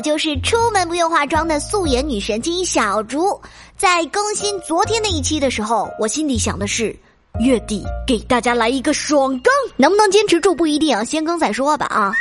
就是出门不用化妆的素颜女神经小竹。在更新昨天那一期的时候，我心里想的是，月底给大家来一个爽更，能不能坚持住不一定，先更再说吧啊。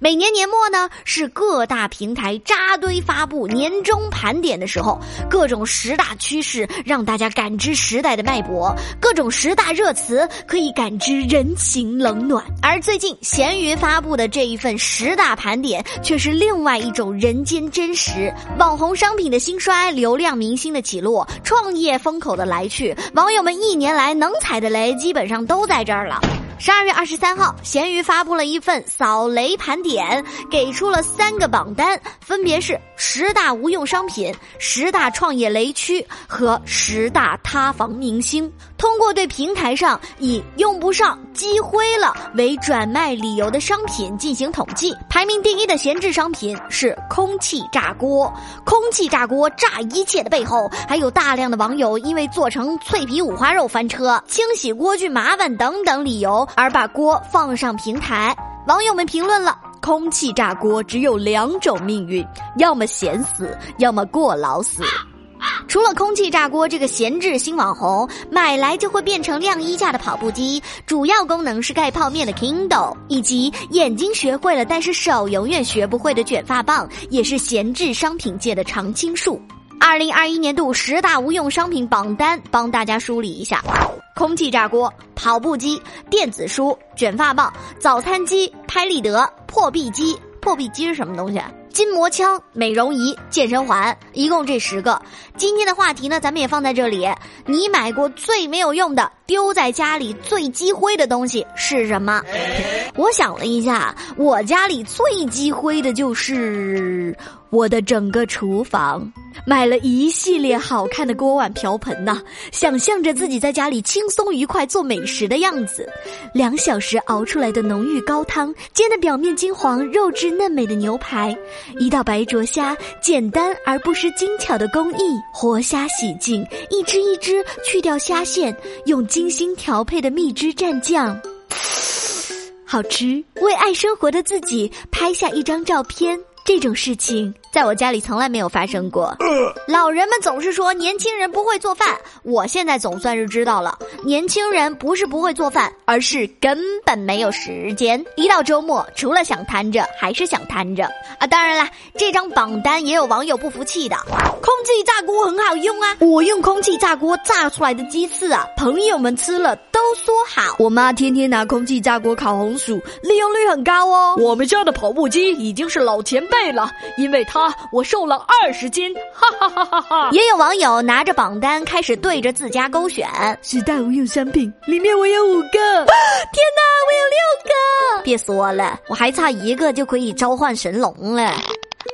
每年年末呢，是各大平台扎堆发布年终盘点的时候，各种十大趋势让大家感知时代的脉搏，各种十大热词可以感知人情冷暖。而最近闲鱼发布的这一份十大盘点，却是另外一种人间真实。网红商品的兴衰，流量明星的起落，创业风口的来去，网友们一年来能踩的雷，基本上都在这儿了。十二月二十三号，闲鱼发布了一份扫雷盘点，给出了三个榜单，分别是十大无用商品、十大创业雷区和十大塌房明星。通过对平台上以用不上、积灰了为转卖理由的商品进行统计，排名第一的闲置商品是空气炸锅。空气炸锅炸一切的背后，还有大量的网友因为做成脆皮五花肉翻车、清洗锅具麻烦等等理由。而把锅放上平台，网友们评论了：空气炸锅只有两种命运，要么闲死，要么过劳死。除了空气炸锅这个闲置新网红，买来就会变成晾衣架的跑步机，主要功能是盖泡面的 Kindle，以及眼睛学会了但是手永远学不会的卷发棒，也是闲置商品界的常青树。二零二一年度十大无用商品榜单，帮大家梳理一下。空气炸锅、跑步机、电子书、卷发棒、早餐机、拍立得、破壁机。破壁机是什么东西？筋膜枪、美容仪、健身环，一共这十个。今天的话题呢，咱们也放在这里。你买过最没有用的、丢在家里最积灰的东西是什么？我想了一下，我家里最积灰的就是我的整个厨房。买了一系列好看的锅碗瓢盆呐，想象着自己在家里轻松愉快做美食的样子。两小时熬出来的浓郁高汤，煎的表面金黄、肉质嫩美的牛排，一道白灼虾，简单而不失精巧的工艺。活虾洗净，一只一只去掉虾线，用精心调配的蜜汁蘸酱。好吃！为爱生活的自己拍下一张照片，这种事情在我家里从来没有发生过。老人们总是说年轻人不会做饭，我现在总算是知道了，年轻人不是不会做饭，而是根本没有时间。一到周末，除了想瘫着，还是想瘫着啊！当然了，这张榜单也有网友不服气的。空气炸锅很好用啊，我用空气炸锅炸出来的鸡翅啊，朋友们吃了都说好。我妈天天拿空气炸锅烤红薯，利用率很高哦。我们家的跑步机已经是老前辈了，因为他我瘦了二十斤，哈哈哈哈哈。也有网友拿着榜单开始对着自家勾选，十大无用商品里面我有五个，天哪，我有六个！别说了，我还差一个就可以召唤神龙了。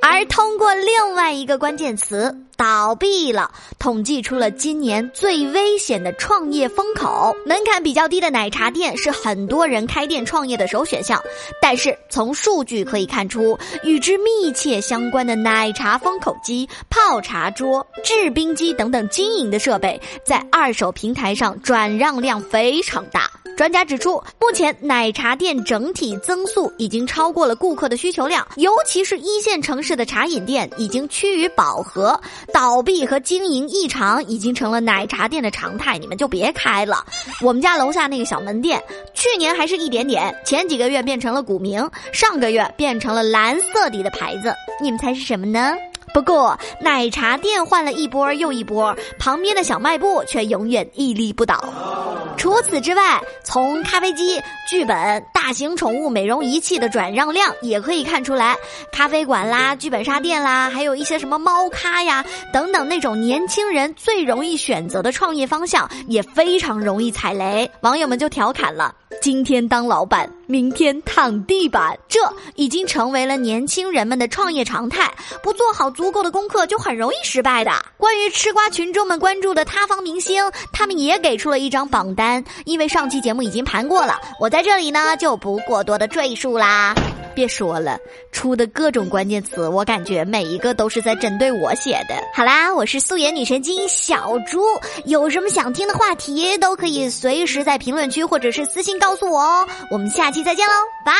而通过另外一个关键词“倒闭了”，统计出了今年最危险的创业风口。门槛比较低的奶茶店是很多人开店创业的首选项，但是从数据可以看出，与之密切相关的奶茶封口机、泡茶桌、制冰机等等经营的设备，在二手平台上转让量非常大。专家指出，目前奶茶店整体增速已经超过了顾客的需求量，尤其是一线城市的茶饮店已经趋于饱和，倒闭和经营异常已经成了奶茶店的常态。你们就别开了。我们家楼下那个小门店，去年还是一点点，前几个月变成了古茗，上个月变成了蓝色底的牌子。你们猜是什么呢？不过，奶茶店换了一波又一波，旁边的小卖部却永远屹立不倒。除此之外，从咖啡机、剧本、大型宠物美容仪器的转让量也可以看出来，咖啡馆啦、剧本杀店啦，还有一些什么猫咖呀等等那种年轻人最容易选择的创业方向，也非常容易踩雷。网友们就调侃了。今天当老板，明天躺地板，这已经成为了年轻人们的创业常态。不做好足够的功课，就很容易失败的。关于吃瓜群众们关注的塌方明星，他们也给出了一张榜单。因为上期节目已经盘过了，我在这里呢就不过多的赘述啦。别说了，出的各种关键词，我感觉每一个都是在针对我写的。好啦，我是素颜女神经小猪，有什么想听的话题，都可以随时在评论区或者是私信告诉我哦。我们下期再见喽，拜。